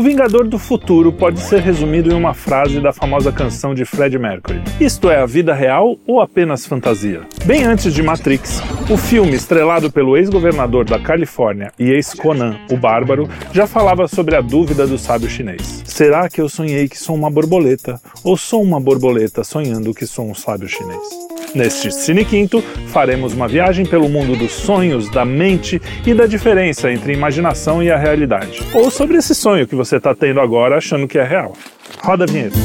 O Vingador do Futuro pode ser resumido em uma frase da famosa canção de Fred Mercury. Isto é a vida real ou apenas fantasia? Bem antes de Matrix, o filme estrelado pelo ex-governador da Califórnia e ex-Conan, o Bárbaro, já falava sobre a dúvida do sábio chinês. Será que eu sonhei que sou uma borboleta ou sou uma borboleta sonhando que sou um sábio chinês? Neste Cine Quinto, faremos uma viagem pelo mundo dos sonhos, da mente e da diferença entre a imaginação e a realidade. Ou sobre esse sonho que você está tendo agora achando que é real. Roda a vinheta.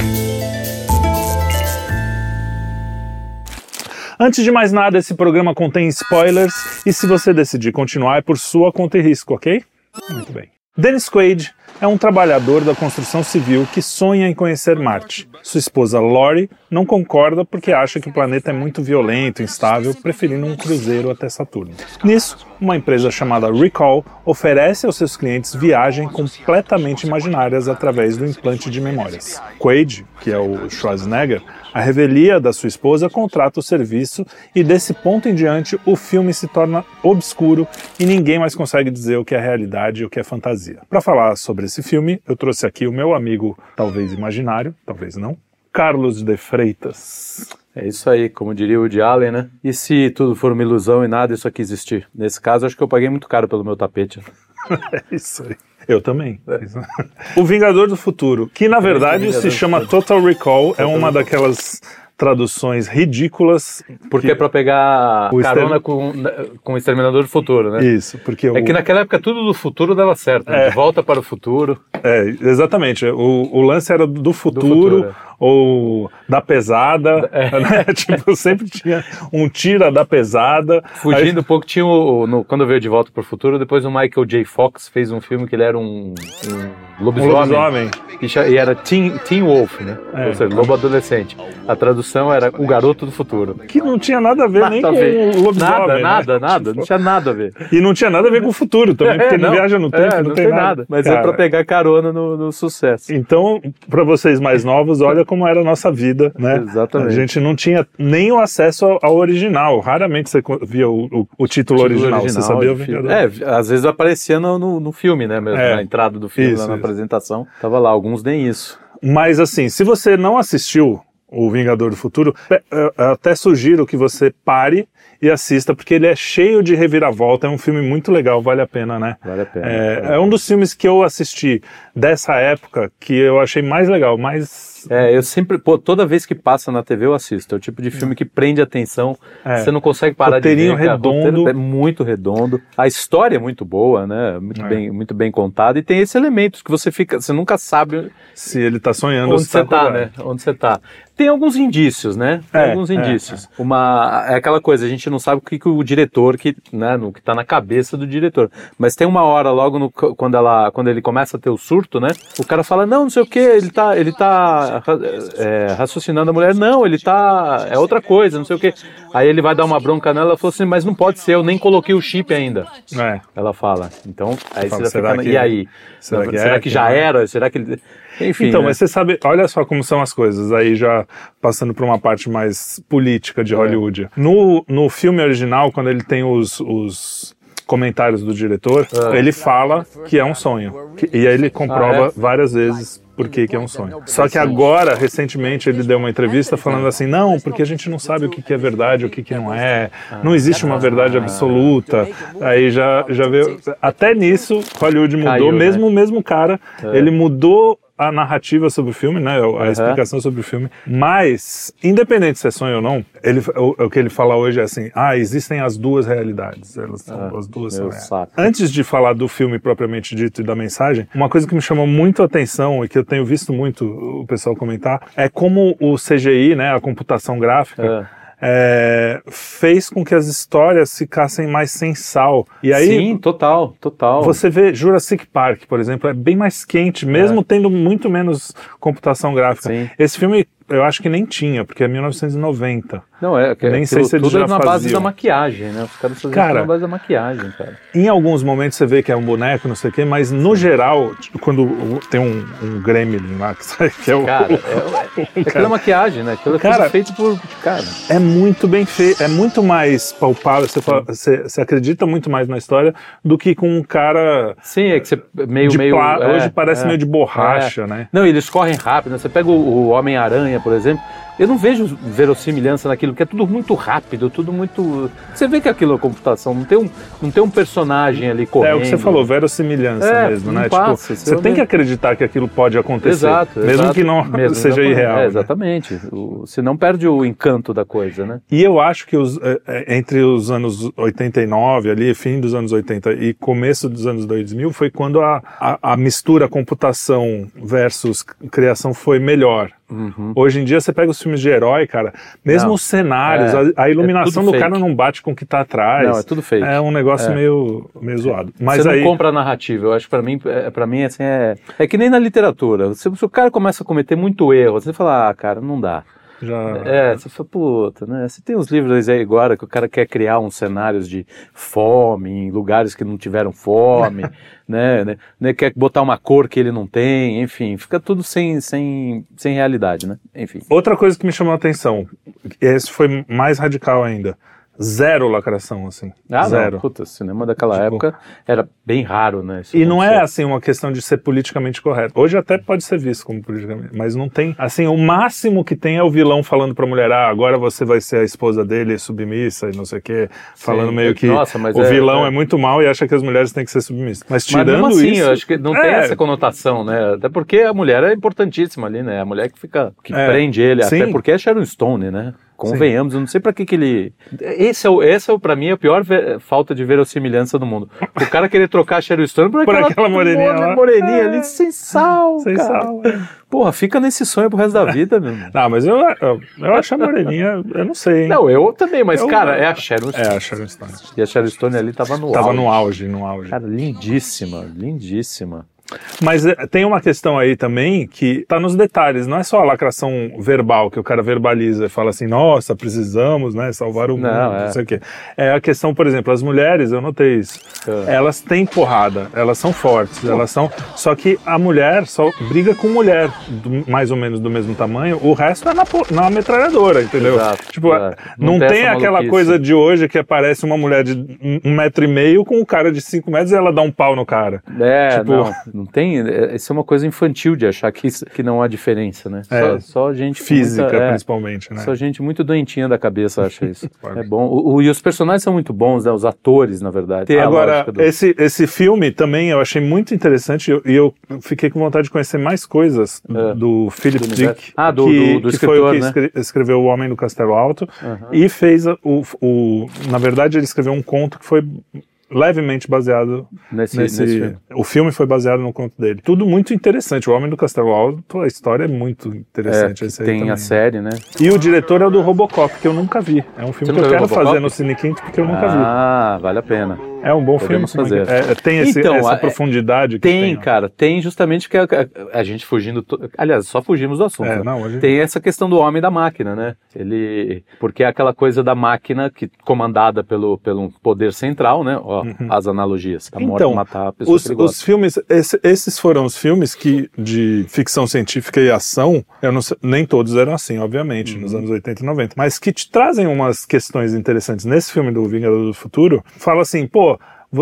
Antes de mais nada, esse programa contém spoilers e se você decidir continuar é por sua conta e risco, ok? Muito bem. Dennis Quaid é um trabalhador da construção civil que sonha em conhecer Marte. Sua esposa Lori não concorda porque acha que o planeta é muito violento, instável, preferindo um cruzeiro até Saturno. Nisso, uma empresa chamada Recall oferece aos seus clientes viagens completamente imaginárias através do implante de memórias. Quaid, que é o Schwarzenegger, a revelia da sua esposa contrata o serviço e desse ponto em diante o filme se torna obscuro e ninguém mais consegue dizer o que é realidade e o que é fantasia. Para falar sobre esse filme, eu trouxe aqui o meu amigo, talvez imaginário, talvez não, Carlos de Freitas. É isso aí, como diria o de Allen, né? E se tudo for uma ilusão e nada isso aqui existir? Nesse caso, acho que eu paguei muito caro pelo meu tapete. é isso aí. Eu também. É. O Vingador do Futuro, que na verdade se chama Total Recall, é uma daquelas traduções ridículas. Porque é para pegar carona com, com o Exterminador do Futuro, né? Isso, porque... É que naquela época tudo do futuro dava certo, né? É. De volta para o futuro. É, exatamente. O, o lance era do futuro, do futuro. É ou da pesada, é. né? tipo, sempre tinha um tira da pesada. Fugindo Aí... um pouco, tinha o, no, quando veio De Volta para o Futuro, depois o Michael J. Fox fez um filme que ele era um, um lobisomem. Um lobisomem. E, e, era Teen, teen Wolf, né? É. Ou seja, lobo adolescente. A tradução era O Garoto do Futuro. Que não tinha nada a ver nada nem a ver. com o lobisomem. Nada, né? nada, nada. Tipo... Não tinha nada a ver. E não tinha nada a ver com o futuro também, porque é, não, viaja no tempo, é, não, não, tem, nada. nada. Mas é Cara, é para pegar carona no, no sucesso. Então, para vocês mais novos, olha como era a nossa vida né? Exatamente. A gente não tinha nem o acesso ao, original. Raramente você via o, o, o título, original. original. Você sabia o Vingador? É, às vezes aparecia no, no, no filme, né? Mesmo, é, na entrada do filme, isso, na isso. apresentação. Tava lá, alguns nem isso. Mas assim, se você não assistiu o Vingador do Futuro, até sugiro que você pare e assista, porque ele é cheio de reviravolta. É um filme muito legal, vale a pena, né? Vale a pena. É, é um dos filmes que eu assisti dessa época que eu achei mais legal, mais é, eu sempre, pô, toda vez que passa na TV eu assisto. É o tipo de filme que prende atenção. É. Você não consegue parar Roteirinho de ver. redondo. É muito redondo. A história é muito boa, né? Muito é. bem, muito bem contada e tem esses elementos que você fica, você nunca sabe se ele está sonhando onde você está, tá, né? Onde você está. Tem alguns indícios, né? Tem é, alguns é, indícios. É. Uma é aquela coisa, a gente não sabe o que, que o diretor que, né, no que está na cabeça do diretor. Mas tem uma hora logo no, quando ela quando ele começa a ter o surto, né? O cara fala: "Não, não sei o que, ele tá ele tá é, raciocinando a mulher, não, ele tá é outra coisa, não sei o que". Aí ele vai dar uma bronca nela, ela falou assim: "Mas não pode ser, eu nem coloquei o chip ainda". É. Ela fala. Então, aí fala, você fica, que, e aí? Será que, será que já era? Será que ele enfim. Então, né? mas você sabe, olha só como são as coisas, aí já passando para uma parte mais política de é. Hollywood. É. No, no filme original, quando ele tem os, os comentários do diretor, é. ele fala que é um sonho. E aí ele comprova ah, é? várias vezes por que, que é um sonho. Só que agora, recentemente, ele deu uma entrevista falando assim, não, porque a gente não sabe o que, que é verdade, o que, que não é, não existe uma verdade absoluta. Aí já, já veio. Até nisso, Hollywood mudou, Caiu, mesmo né? o mesmo cara, ele mudou a narrativa sobre o filme, né? A uhum. explicação sobre o filme. Mas, independente se é sonho ou não, ele, o, o, que ele fala hoje é assim: ah, existem as duas realidades. Elas são, ah, as duas são. Antes de falar do filme propriamente dito e da mensagem, uma coisa que me chamou muito a atenção e que eu tenho visto muito o pessoal comentar é como o CGI, né? A computação gráfica. É é, fez com que as histórias ficassem mais sem sal. E aí, Sim, total, total. Você vê Jurassic Park, por exemplo, é bem mais quente, mesmo é. tendo muito menos computação gráfica. Sim. Esse filme eu acho que nem tinha, porque é 1990. Não, é, que Nem aquilo sei se eles tudo já é na base faziam. da maquiagem, né? Os caras faziam Cara, na base da maquiagem, cara. Em alguns momentos você vê que é um boneco, não sei o quê, mas no geral, tipo, quando tem um, um gremlin lá, que é o. Cara, é, é, aquilo é maquiagem, né? Aquilo é Cara, tudo feito por. Cara, É muito bem feito, é muito mais palpável, você, você, você acredita muito mais na história do que com um cara sim, é que você meio. meio é, Hoje parece é. meio de borracha, né? Não, e eles correm rápido. Né? Você pega o, o Homem-Aranha, por exemplo. Eu não vejo verossimilhança naquilo, porque é tudo muito rápido, tudo muito. Você vê que aquilo é computação, não tem um, não tem um personagem ali correndo. É o que você falou, verossimilhança É, mesmo, né? passa, tipo, você tem que acreditar que aquilo pode acontecer. Exato, Mesmo exato. que não Mesmo seja não- irreal. É, né? exatamente. O, se não perde o encanto da coisa, né? E eu acho que os, é, é, entre os anos 89, ali, fim dos anos 80 e começo dos anos 2000, foi quando a, a, a mistura computação versus criação foi melhor. Hoje em dia você pega os filmes de herói, cara, mesmo Uhum. Não, os cenários, é, a, a iluminação tudo do cara fake. não bate com o que tá atrás. Não, é tudo fake. É um negócio meio, meio zoado. Mas você aí, não compra a narrativa. Eu acho que pra mim, é, pra mim assim, é, é que nem na literatura. Se, se o cara começa a cometer muito erro, você fala, ah, cara, não dá. Já... É, você fala, puta, né? Você tem uns livros aí agora que o cara quer criar uns cenários de fome em lugares que não tiveram fome, né, né, né? Quer botar uma cor que ele não tem, enfim, fica tudo sem, sem, sem realidade, né? Enfim. Outra coisa que me chamou a atenção, esse foi mais radical ainda, zero lacração, assim. Ah, zero. não, puta, cinema daquela Tipo- época era bem raro, né? E não é assim uma questão de ser politicamente correto. Hoje até pode ser visto como politicamente, mas não tem. Assim, o máximo que tem é o vilão falando pra mulher: ah, agora você vai ser a esposa dele, submissa e não sei o quê. Falando meio que Nossa, mas o é- vilão é... é. muito mal e acha que as mulheres têm que ser submissas. Mas Mas tirando mesmo assim, isso. eu acho que não tem é, essa conotação, né? Até porque a mulher é importantíssima ali, né? A mulher que fica, que É. prende ele, Sim. até porque é Sharon Stone, né? Convenhamos, eu não sei pra que que ele... Esse é, o, esse é o, pra mim, a pior ve- falta de verossimilhança do mundo. O cara querer trocar a Sharon Stone por, Por aquela, aquela moreninha more- lá. moreninha É. ali, sem sal, Sem cara. sal. é. Porra, fica nesse sonho pro resto da vida, meu. Não, mas eu, eu, eu acho a moreninha, eu não sei, hein? Não, eu também, mas, Eu- cara, é a Sharon Stone. É, a Sharon Stone. E a Sharon Stone ali tava no Tava auge. no auge, no auge. Cara, lindíssima, lindíssima. Mas é, tem uma questão aí também que tá nos detalhes, não é só a lacração verbal que o cara verbaliza e fala assim, nossa, precisamos, né, salvar o mundo, Não, não, é. sei o quê. É a questão, por exemplo, as mulheres, eu notei isso, É. elas têm porrada, elas são fortes, elas são, só que a mulher só briga com mulher do- mais ou menos do mesmo tamanho, o resto é na, na metralhadora, entendeu? Exato, tipo, é. não, Não tem tem aquela maluquice. coisa de hoje que aparece uma mulher de um- um metro e meio com o cara de cinco metros e ela dá um pau no cara. É, Tipo- não, não tem. é- Isso é uma coisa infantil de achar que, isso- que não há diferença, né? É. Só, só gente Física, muita- é, principalmente, né? Só gente muito doentinha da cabeça acha isso. É bom. O, o- e os personagens são muito bons, né? Os atores, na verdade. Tem a Agora, do- esse, esse filme também eu achei muito interessante e eu, eu fiquei com vontade de conhecer mais coisas É. do Philip Do. Dick, Ah, do- que, do- do que foi o escritor, que né? escre- escreveu O Homem do Castelo Alto e fez o, o... Na verdade, ele escreveu um conto que foi levemente baseado nesse, nesse... nesse filme. O filme foi baseado no conto dele. Tudo muito interessante. O Homem do Castelo Alto, a história é muito É, interessante. aí tem a série, né? E o diretor é o do Robocop, que eu nunca vi. É um filme que eu quero Robocop? fazer no Cine Quinto, porque eu nunca vi. Ah, vale a pena. É um bom Podemos filme. fazer. É, tem esse- Então, essa a- profundidade que Tem, tem. ó. cara, tem justamente que a, a- a gente fugindo. to- Aliás, só fugimos do assunto. É, né? não, hoje- Tem essa questão do homem e da máquina, né? Ele. Porque é aquela coisa da máquina que comandada pelo, pelo poder central, né? Ó, as analogias. A morte Então, matar a pessoa Os, os filmes, esse- esses foram os filmes que, de ficção científica e ação, eu não sei- nem todos eram assim, obviamente, nos Uhum. anos 80 e 90, mas que te trazem umas questões interessantes. Nesse filme do Vingador do Futuro, fala assim, pô,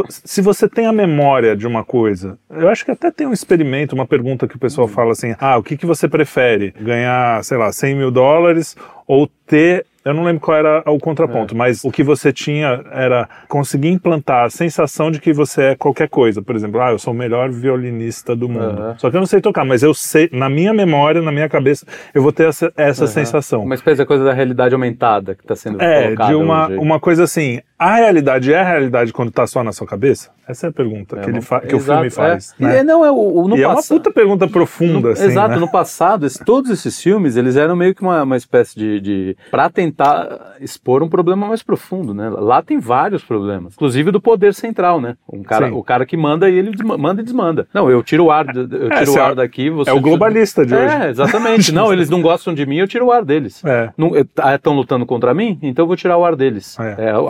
se você tem a memória de uma coisa, eu acho que até tem um experimento, uma pergunta que o pessoal Uhum. fala assim, ah, o que, que você prefere? Ganhar, sei lá, 100 mil dólares ou ter eu não lembro qual era o É. contraponto, mas o que você tinha era conseguir implantar a sensação de que você é qualquer coisa. Por exemplo, ah, eu sou o melhor violinista do mundo. Aham. Só que eu não sei tocar, mas eu sei, na minha memória, na minha cabeça, eu vou ter essa, essa sensação. Uma espécie da coisa da realidade aumentada que está sendo É, colocada de uma, uma coisa assim, A realidade é a realidade quando tá só na sua cabeça? Essa é a pergunta É que, ele fa- que o exato, filme faz. é. né? E é, não, é o, o- E é uma puta pergunta profunda, no- assim, Exato, né? no passado, esse- todos esses filmes, eles eram meio que uma, uma espécie de, de. para tentar expor um problema mais profundo, né? Lá tem vários problemas, inclusive do poder central, né? Um cara, Sim. o cara que manda e ele manda e desmanda. Não, eu tiro o ar, eu tiro É, o esse é ar o- daqui, você. É o globalista de hoje. É, exatamente. Não, eles não gostam de mim, eu tiro o ar deles. É. Estão lutando contra mim, então eu vou tirar o ar deles.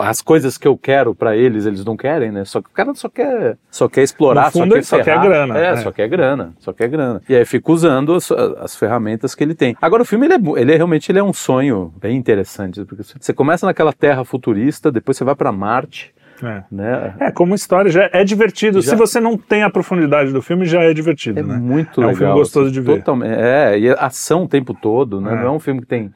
As coisas que eu quero pra eles, eles não querem, né? Só que o cara só quer, só quer explorar, No fundo, só quer ele só quer grana, É, é. só quer grana, só quer grana. E aí fica usando as, as ferramentas que ele tem. Agora o filme ele é, ele é realmente ele é um sonho bem interessante, porque você começa naquela terra futurista, depois você vai pra Marte, É. né? É, como história já é divertido. Já- Se você não tem a profundidade do filme, já é divertido, É né? muito É um legal. filme gostoso de ver. Totalmente. É, e ação o tempo todo, né? É. Não é um filme que tem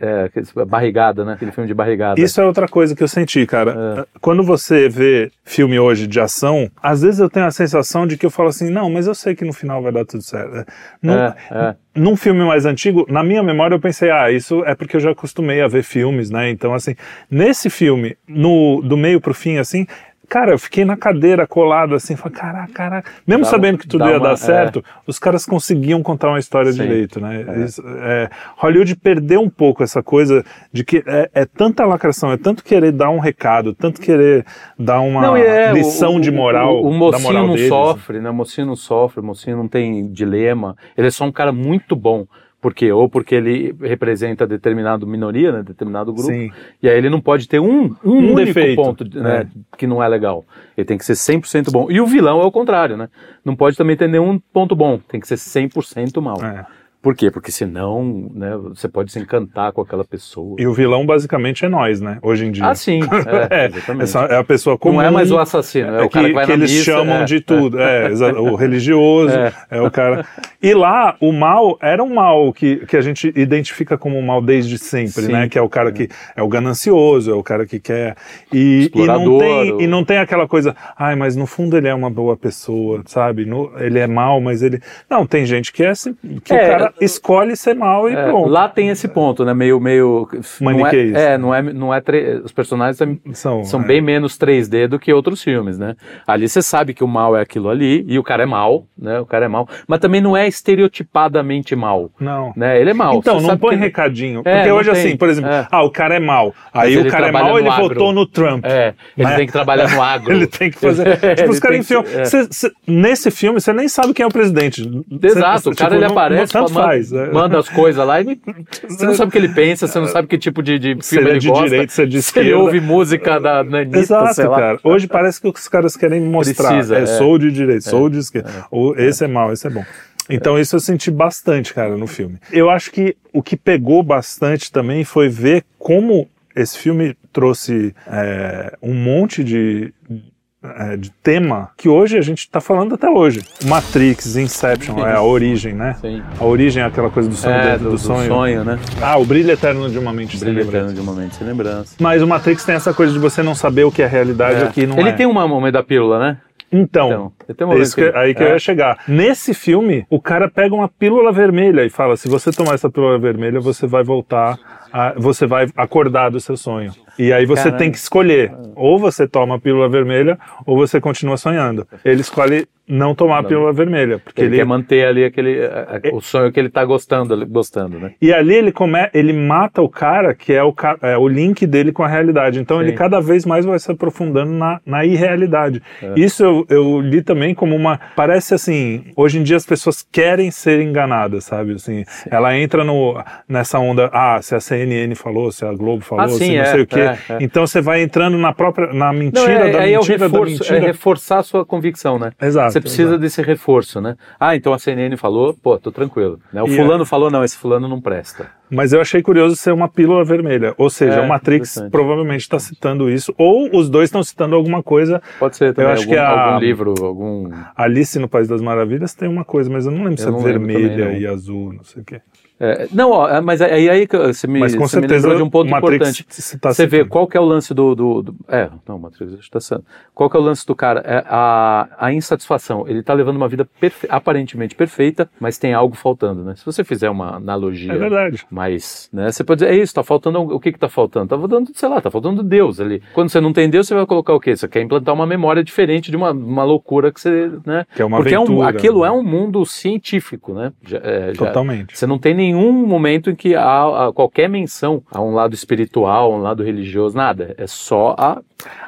é, aquele- barrigada, né? Aquele filme de barrigada. Isso é outra coisa que eu senti, cara. Quando você vê filme hoje de ação, às vezes eu tenho a sensação de que eu falo assim, não, mas eu sei que no final vai dar tudo certo. Num, É, é. Num filme mais antigo, na minha memória eu pensei, ah, isso é porque eu já acostumei a ver filmes, né? Então, assim, nesse filme, no, do meio pro fim, assim, cara, eu fiquei na cadeira colado, assim, falei, caraca, caraca. Mesmo Dá- sabendo que tudo ia uma- dar certo, os caras conseguiam contar uma história Sim. direito, né? Isso, é, Hollywood perdeu um pouco essa coisa de que é, é tanta lacração, é tanto querer dar um recado, tanto querer dar uma Não, é, lição o- de o- moral, O, o da mocinho moral não deles. sofre, né? O mocinho não sofre, o mocinho não tem dilema. Ele é só um cara muito bom. Por quê? Ou porque ele representa determinado minoria, né? Determinado grupo. Sim. E aí ele não pode ter um, um, Um único defeito, ponto né, que não é legal. Ele tem que ser 100% bom. E o vilão é o contrário, né? Não pode também ter nenhum ponto bom. Tem que ser 100% mal. É. Por quê? Porque senão né, você pode se encantar com aquela pessoa. E o vilão basicamente é nós, né? Hoje em dia. Ah, sim. É, É, exatamente. essa é a pessoa comum. Não é mais o assassino, é, o cara que, vai na eles missa, chamam é, de tudo. É, o religioso, É. é. o cara. E lá, o mal era um mal que, que a gente identifica como mal desde sempre, Sim. né? Que é o cara que é o ganancioso, é o cara que quer. E, e, não, tem, o- e não tem aquela coisa, ai, mas no fundo ele é uma boa pessoa, sabe? No- ele é mal, mas ele. Não, tem gente que é assim, que É, o cara escolhe ser mal e É, pronto. lá tem esse ponto, né? Meio, meio. Maniqueísta. Não é, é, não é, não é tre- os personagens são, São, é. bem menos 3D do que outros filmes, né? Ali você sabe que o mal é aquilo ali e o cara é mal, né? O cara é mal, mas também não é estereotipadamente mal, Não. né? Ele é mal. Então, não põe que- recadinho. É, porque hoje, tem. assim, por exemplo, É. ah, o cara é mal. Aí o cara é mal, ele agro. votou no Trump. É, ele Né? tem que trabalhar no agro. Ele tem que fazer. É, tipo, os caras enfiam. é. nesse filme, você nem sabe quem é o presidente. Exato, o cara tipo, ele aparece, manda, faz. é. manda as coisas lá e você não sabe o que ele pensa, você não sabe que tipo de, de Se filme ele é ele de gosta. direita, se é de se ele esquerda. ouve música da Anitta, Exato, sei lá. cara. Hoje parece que os caras querem mostrar. Precisa, é, é. sou de direita, sou de esquerda. Esse é mal, esse é bom. Então isso eu senti bastante, cara, no filme. Eu acho que o que pegou bastante também foi ver como esse filme trouxe é, um monte de, é, de tema que hoje a gente está falando até hoje. Matrix, Inception, é a origem, né? Sim. A origem é aquela coisa do sonho É, dentro do, do, do sonho. sonho, né? Ah, o brilho eterno de uma mente sem Brilho lembrança. eterno de um momento sem lembrança. Mas o Matrix tem essa coisa de você não saber o que é realidade o que não ele é. tem uma momento da pílula, né? Então, Então, um que- que- aí que é. eu ia chegar. Nesse filme, o cara pega uma pílula vermelha e fala: se você tomar essa pílula vermelha, você vai voltar, a- você vai acordar do seu sonho. E aí você Caramba. tem que escolher: ou você toma a pílula vermelha, ou você continua sonhando. Ele escolhe não tomar a pílula vermelha, porque Ele, ele, quer manter ali aquele, a- a- o sonho que ele tá gostando, gostando, né? E ali ele come, ele mata o cara que é o, ca- é o link dele com a realidade. Então ele Sim. cada vez mais vai se aprofundando na, na irrealidade. É. Isso eu, eu li também como uma. Parece assim, hoje em dia as pessoas querem ser enganadas, sabe? Assim, ela entra no, nessa onda, ah, se a CNN falou, se a Globo falou, Ah, sim, se não é, sei o quê. É, é. Então você vai entrando na própria. na Não, mentira é, da aí é o mentira reforço, é mentira. reforçar a sua convicção, né? Exato, Você precisa exato. desse reforço, né? Ah, então a CNN falou, pô, tô tranquilo. Né? O E fulano falou, não, esse fulano não presta. Mas eu achei curioso ser uma pílula vermelha. Ou seja, É, o Matrix provavelmente está citando isso. Ou os dois estão citando alguma coisa. Pode ser também acho algum, que a- algum livro, algum... Alice no País das Maravilhas tem uma coisa, mas eu não lembro se Eu é não lembro vermelha também, e azul, não sei o quê. É, não, ó, é, mas aí, aí que você me, Mas com você me certeza lembrou de um ponto Matrix importante. tá você vê qual que é o lance do, do, do- é, não, Matrix está sendo. Qual que é o lance do cara? É a, a insatisfação. Ele está levando uma vida perfe- aparentemente perfeita, mas tem algo faltando, né? Se você fizer uma analogia É verdade. mais, né? Você pode dizer, é isso, tá faltando, o que que tá faltando? Tá faltando, sei lá, tá faltando Deus ali. Quando você não tem Deus, você vai colocar o quê? Você quer implantar uma memória diferente de uma, uma loucura que você, né? Que é uma Porque aventura, é um, aquilo né? é um mundo científico, né? Já- é, já- Totalmente. você não tem nenhum momento em que há, há qualquer menção a um lado espiritual, a um lado religioso, nada. É só a,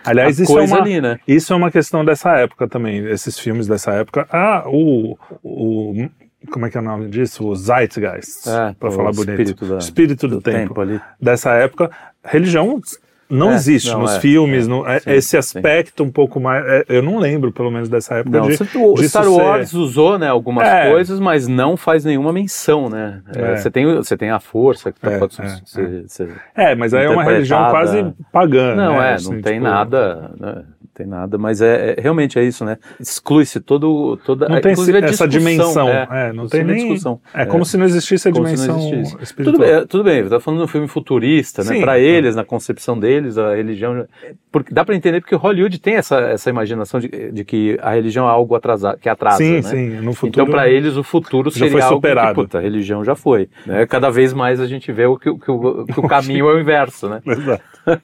Aliás, a isso é, coisa uma, ali, né? isso é uma questão dessa época também, esses filmes dessa época. Ah, o. o como é que é o nome disso? O Zeitgeist, É, para falar bonito. espírito da- espírito do, do tempo. tempo ali. Dessa época, religião não É, existe não, nos é, filmes, é, no- é- sim, esse sim. aspecto um pouco mais. é, eu não lembro, pelo menos, dessa época. Não, de, o Star ser- Wars usou né, algumas É. coisas, mas não faz nenhuma menção, né? Você, tem, você tem a força que pode ser- ser- É, mas aí é uma religião quase pagã. Não, né? é, assim, não tem tipo, nada, né? Tem nada, mas é, é- realmente é isso, né? Exclui-se todo, toda Não tem essa dimensão. É, É, não tem nem. discussão. É como se não existisse a dimensão existisse. espiritual. Tudo bem, tudo bem, você tá falando de um filme futurista, né? Para claro. eles, na concepção deles, a religião. Porque dá para entender porque Hollywood tem essa, essa imaginação de, de que a religião é algo atrasado, que atrasa, sim, né? sim. No futuro. Então, para eles, o futuro Já seria foi algo superado. que, puta, a religião já foi. Né? Cada vez mais a gente vê o que, o- que o, que o caminho é o inverso, né? Exato.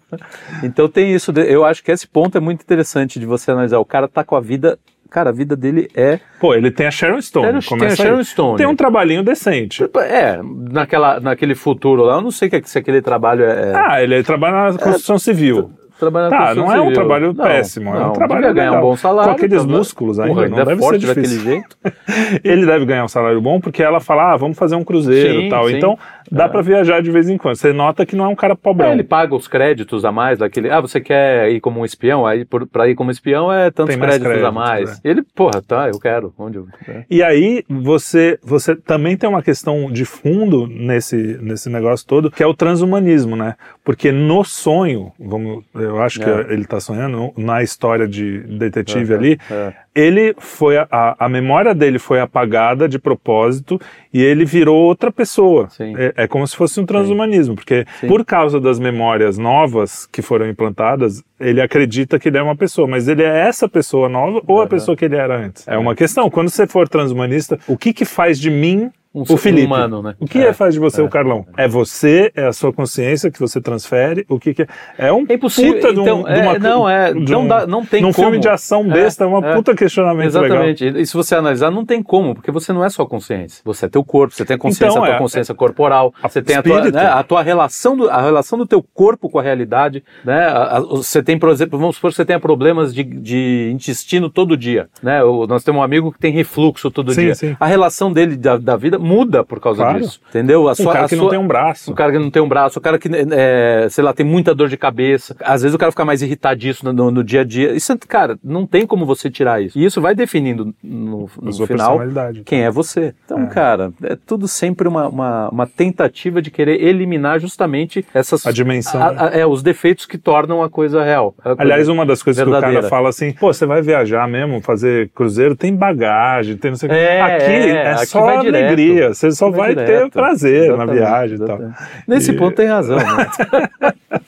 Então tem isso, eu acho que esse ponto é muito interessante de você analisar. O cara tá com a vida, cara, a vida dele é... Pô, ele tem a Sharon Stone. Tem a- tem a começa aí. Sharon Stone. Tem um trabalhinho decente. É, naquela, naquele futuro lá, eu não sei que- se aquele trabalho é... Ah, ele trabalha na construção civil. trabalhar na Tá, construção não é um trabalho Não, péssimo, é um não, trabalho devia ganhar legal. um bom salário. Com aqueles músculos ainda, Porra, não é deve ser forte difícil. daquele jeito. Ele deve ganhar um salário bom porque ela fala, ah, vamos fazer um cruzeiro e tal. sim. Então, dá pra viajar de vez em quando. Você nota que não é um cara pobrão. É, ele paga os créditos a mais daquele. Ah, você quer ir como um espião? Aí por, pra ir como espião é tantos mais créditos, a créditos, mais. é. Ele, porra, tá, eu quero. Onde eu. é. E aí você, você também tem uma questão de fundo nesse, nesse negócio todo, que é o transhumanismo, né? Porque no sonho, vamos, eu acho que É. ele está sonhando, na história de detetive É, ali, é. ele foi a, a memória dele foi apagada de propósito e ele virou outra pessoa. Sim. É, é como se fosse um transhumanismo, porque Sim. por causa das memórias novas que foram implantadas, ele acredita que ele é uma pessoa, mas ele é essa pessoa nova ou a Uhum. pessoa que ele era antes. É uma questão. Quando você for transhumanista, o que que faz de mim Um o Felipe? humano, né? O que É, é, faz de você é. o Carlão? É você, é a sua consciência que você transfere, o que que é? É um É impossível. puta de um, então, de uma- é, não, é. de não, um- dá, não tem num como. filme de ação besta, é, uma é. puta questionamento legal. Exatamente. E se você analisar, não tem como, porque você não é só consciência. Você é teu corpo, você tem a consciência, Então, a tua é- consciência corporal, a- você tem a tua, né, a tua relação, do, a relação do teu corpo com a realidade, né? A- a- Você tem, por exemplo, vamos supor que você tenha problemas de, de intestino todo dia, né? O- nós temos um amigo que tem refluxo todo Sim, dia. sim. A relação dele da, da vida muda por causa Claro. disso, entendeu? A sua, cara a que sua- não tem um braço. o cara que não tem um braço, o cara que, é, sei lá, tem muita dor de cabeça. Às vezes o cara fica mais irritadíssimo no, no, no dia a dia. Isso, é- cara, não tem como você tirar isso. E isso vai definindo no, no final personalidade. quem é você. Então, cara, é tudo sempre uma, uma, uma tentativa de querer eliminar justamente essas... A dimensão. a- a- é, os defeitos que tornam a coisa real. A coisa Aliás, uma das coisas que o verdadeira. cara fala assim, pô, você vai viajar mesmo, fazer cruzeiro, tem bagagem, tem não sei o que. É, Aqui é, é, aqui só vai direto. Alegria, você só vai, ter direto. prazer na Exatamente, viagem e tal. Nesse E- ponto tem razão, né?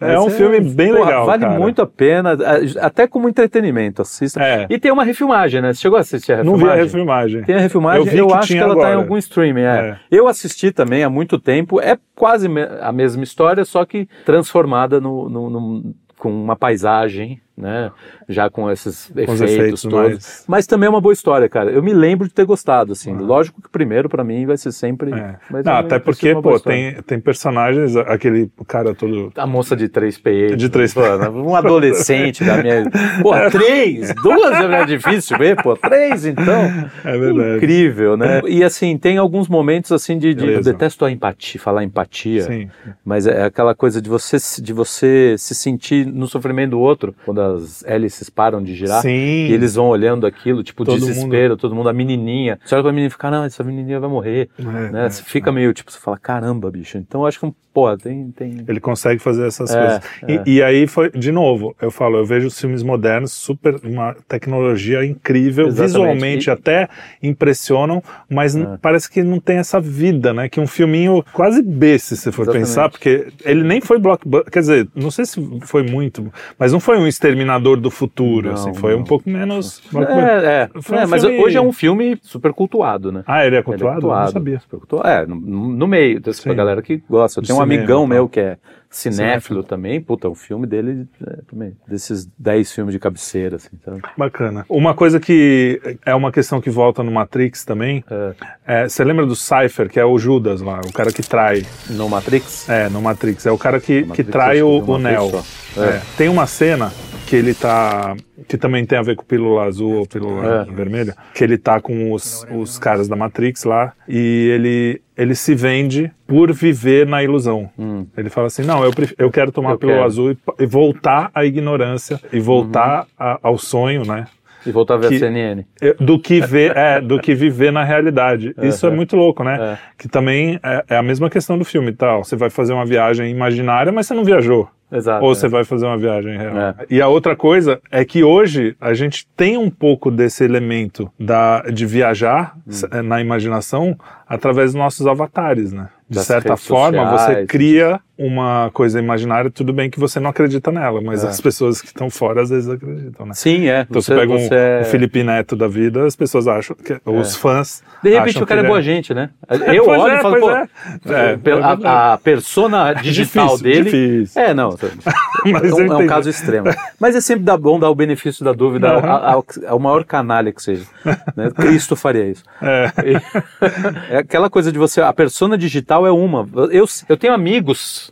É um Mas filme bem porra, legal, Vale cara. muito a pena, até como entretenimento, assista. É. E tem uma refilmagem, né? Você chegou a assistir a Não refilmagem? vi a refilmagem. Tem a refilmagem, Eu eu, que acho que ela tá em algum streaming, é. É. Eu assisti também há muito tempo, é quase a mesma história, só que transformada no, no- no- com uma paisagem, né? Já com esses Com os efeitos, efeitos todos. mais- Mas também é uma boa história, cara. Eu me lembro de ter gostado, assim. Lógico que primeiro, pra mim, vai ser sempre... É. mas Não, até porque, pô, tem, tem personagens, aquele cara todo. A moça de três peitos. De três pô, Um adolescente da minha. Pô, três! Duas é difícil ver, pô. Três, então. É verdade. Incrível, né? E assim, tem alguns momentos assim de. de- eu detesto a empatia, falar empatia. Sim. Mas é aquela coisa de você, se- de você se sentir no sofrimento do outro, quando as hélices param de girar. Sim. E eles vão olhando aquilo, tipo, Todo desespero, todo mundo, a menininha. Você olha pra menina e fica, não, essa menininha vai morrer. É, né? é, Você fica meio, tipo, você fala, caramba, bicho. Então acho que, pô, tem. tem... Ele consegue fazer essas É, coisas. é. E, e aí foi, de novo, eu falo, eu vejo os filmes modernos, super, uma tecnologia incrível, Exatamente. visualmente E- É. até impressionam, mas n- parece que não tem essa vida, né? Que um filminho quase B, se você for Exatamente. pensar, porque ele nem foi blockbuster, quer dizer, não sei se foi muito, mas não foi um Exterminador do Futuro, não, assim, foi não. um pouco menos... É, é, um é mas hoje é um filme super cultuado, né? Ah, ele é cultuado? Ele é cultuado não sabia. Cultuado. É, no, no meio, tem a galera que gosta. Eu tenho um amigão meu que é cinéfilo também, puta, o filme dele é, também, desses 10 filmes de cabeceira, assim, sabe? Bacana. Uma coisa que é uma questão que volta no Matrix também, é. É, você lembra do Cypher, que é o Judas lá, o cara que trai. No Matrix? É, no Matrix, é o cara que, que trai o, o Neo. É. Tem uma cena que ele tá. que também tem a ver com pílula azul ou pílula é. vermelha, que ele tá com os, os caras da Matrix lá e ele, ele se vende por viver na ilusão. Hum. Ele fala assim: não, eu, eu quero tomar eu pílula quero. azul e, e, voltar à ignorância e voltar uhum. a, ao sonho, né? E voltar a ver que, a CNN. Do que, ver, é, do que viver na realidade. Isso é muito louco, né? É. Que também é, é, a mesma questão do filme tal. Você vai fazer uma viagem imaginária, mas você não viajou. Exato, ou você é. vai fazer uma viagem real. É. E a outra coisa é que hoje a gente tem um pouco desse elemento da, de viajar hum. na imaginação através dos nossos avatares, né? De certa forma, sociais, você cria uma coisa imaginária, tudo bem que você não acredita nela, mas é. as pessoas que estão fora às vezes acreditam, né? Sim, é. Então você, você pega um, é... um, Felipe Neto da vida, as pessoas acham que. É. Os fãs. De repente o cara é boa gente, né? Eu olho e falo, pô, é. a, a, persona digital difícil, dele. Difícil. É, não. mas é, um, é um caso extremo. Mas é sempre bom dar o benefício da dúvida ao, ao, ao, maior canalha que seja. Né? Cristo faria isso. É. é aquela coisa de você. A persona digital é uma. Eu, eu tenho amigos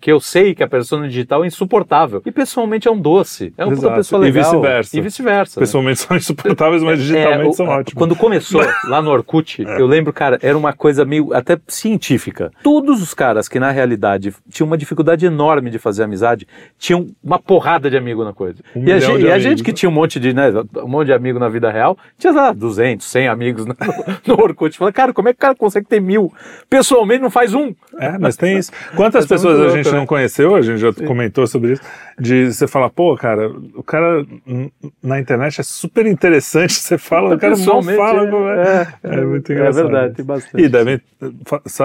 que eu sei que a persona digital é insuportável. E pessoalmente é um doce. É uma Exato. pessoa legal. E vice-versa. E vice-versa. Né? Pessoalmente né? são insuportáveis, mas é, digitalmente é, são ótimos. Quando começou lá no Orkut, é. eu lembro, cara, era uma coisa meio até científica. Todos os caras que na realidade tinham uma dificuldade enorme de fazer amizade, tinham uma porrada de amigo na coisa. Um e, a, gente, e a, gente, que tinha um monte de, né, um monte de amigo na vida real, tinha lá 200, 100 amigos no, no Orkut. Fala, cara, como é que o cara consegue ter mil? Pessoalmente não faz um. É, mas tem isso. Quantas é pessoas a gente gente não conheceu, a gente já comentou sobre isso, de você falar, pô, cara, o cara na internet é super interessante, você fala, o cara mal fala. É, é, é, muito engraçado. É verdade, tem bastante. E devem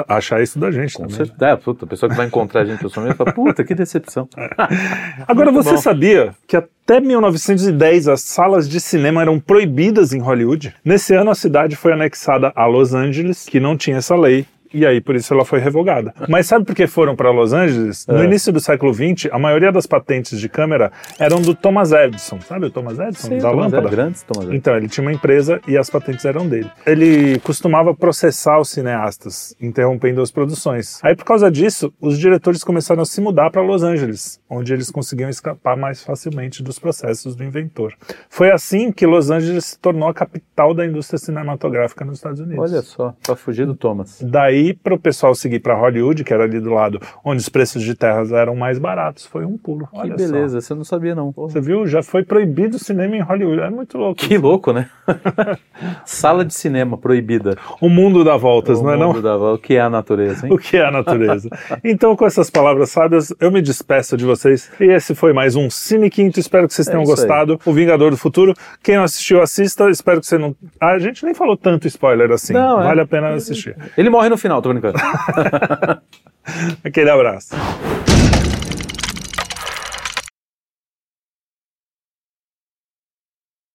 achar isso da gente Com também. Certeza. É, puta, a pessoa que vai encontrar a gente pessoalmente fala, puta, que decepção. É. Agora, muito você bom. sabia que até 1910 as salas de cinema eram proibidas em Hollywood? Nesse ano a cidade foi anexada a Los Angeles, que não tinha essa lei, e aí por isso ela foi revogada. Mas sabe por que foram para Los Angeles? No é. início do século XX, a maioria das patentes de câmera eram do Thomas Edison. Sabe o Thomas Edison? Sim, da Thomas lâmpada? grandes Thomas Edison. Então, ele tinha uma empresa e as patentes eram dele. Ele costumava processar os cineastas, interrompendo as produções. Aí por causa disso, os diretores começaram a se mudar para Los Angeles, onde eles conseguiam escapar mais facilmente dos processos do inventor. Foi assim que Los Angeles se tornou a capital da indústria cinematográfica nos Estados Unidos. Olha só, para fugir do Thomas. Daí para o pessoal seguir para Hollywood, que era ali do lado, onde os preços de terras eram mais baratos. Foi um pulo. Que Olha beleza, só. você não sabia não. Você viu? Já foi proibido o cinema em Hollywood. É muito louco. Que isso. louco, né? Sala de cinema proibida. O mundo dá voltas, o não é não? O mundo dá voltas. O que é a natureza, hein? O que é a natureza. então, com essas palavras sábias, eu me despeço de vocês. E esse foi mais um Cine Quinto. Espero que vocês é tenham gostado. Aí. O Vingador do Futuro. Quem não assistiu, assista. Espero que você não... Ah, a gente nem falou tanto spoiler assim. Não, é. vale é. a pena assistir. Ele morre no final, tô brincando. Aquele abraço.